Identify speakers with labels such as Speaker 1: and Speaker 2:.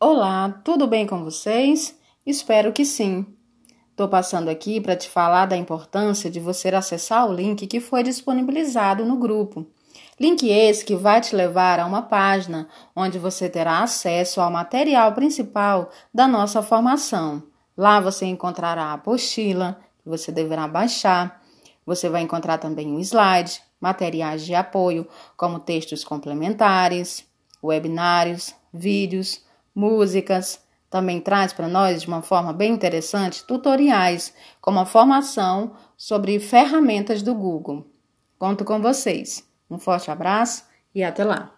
Speaker 1: Olá, tudo bem com vocês? Espero que sim. Estou passando aqui para te falar da importância de você acessar o link que foi disponibilizado no grupo. Link esse que vai te levar a uma página onde você terá acesso ao material principal da nossa formação. Lá você encontrará a apostila que você deverá baixar. Você vai encontrar também um slide, materiais de apoio, como textos complementares, webinários, vídeos músicas. Também traz para nós, de uma forma bem interessante, tutoriais, como a formação sobre ferramentas do Google. Conto com vocês. Um forte abraço e até lá!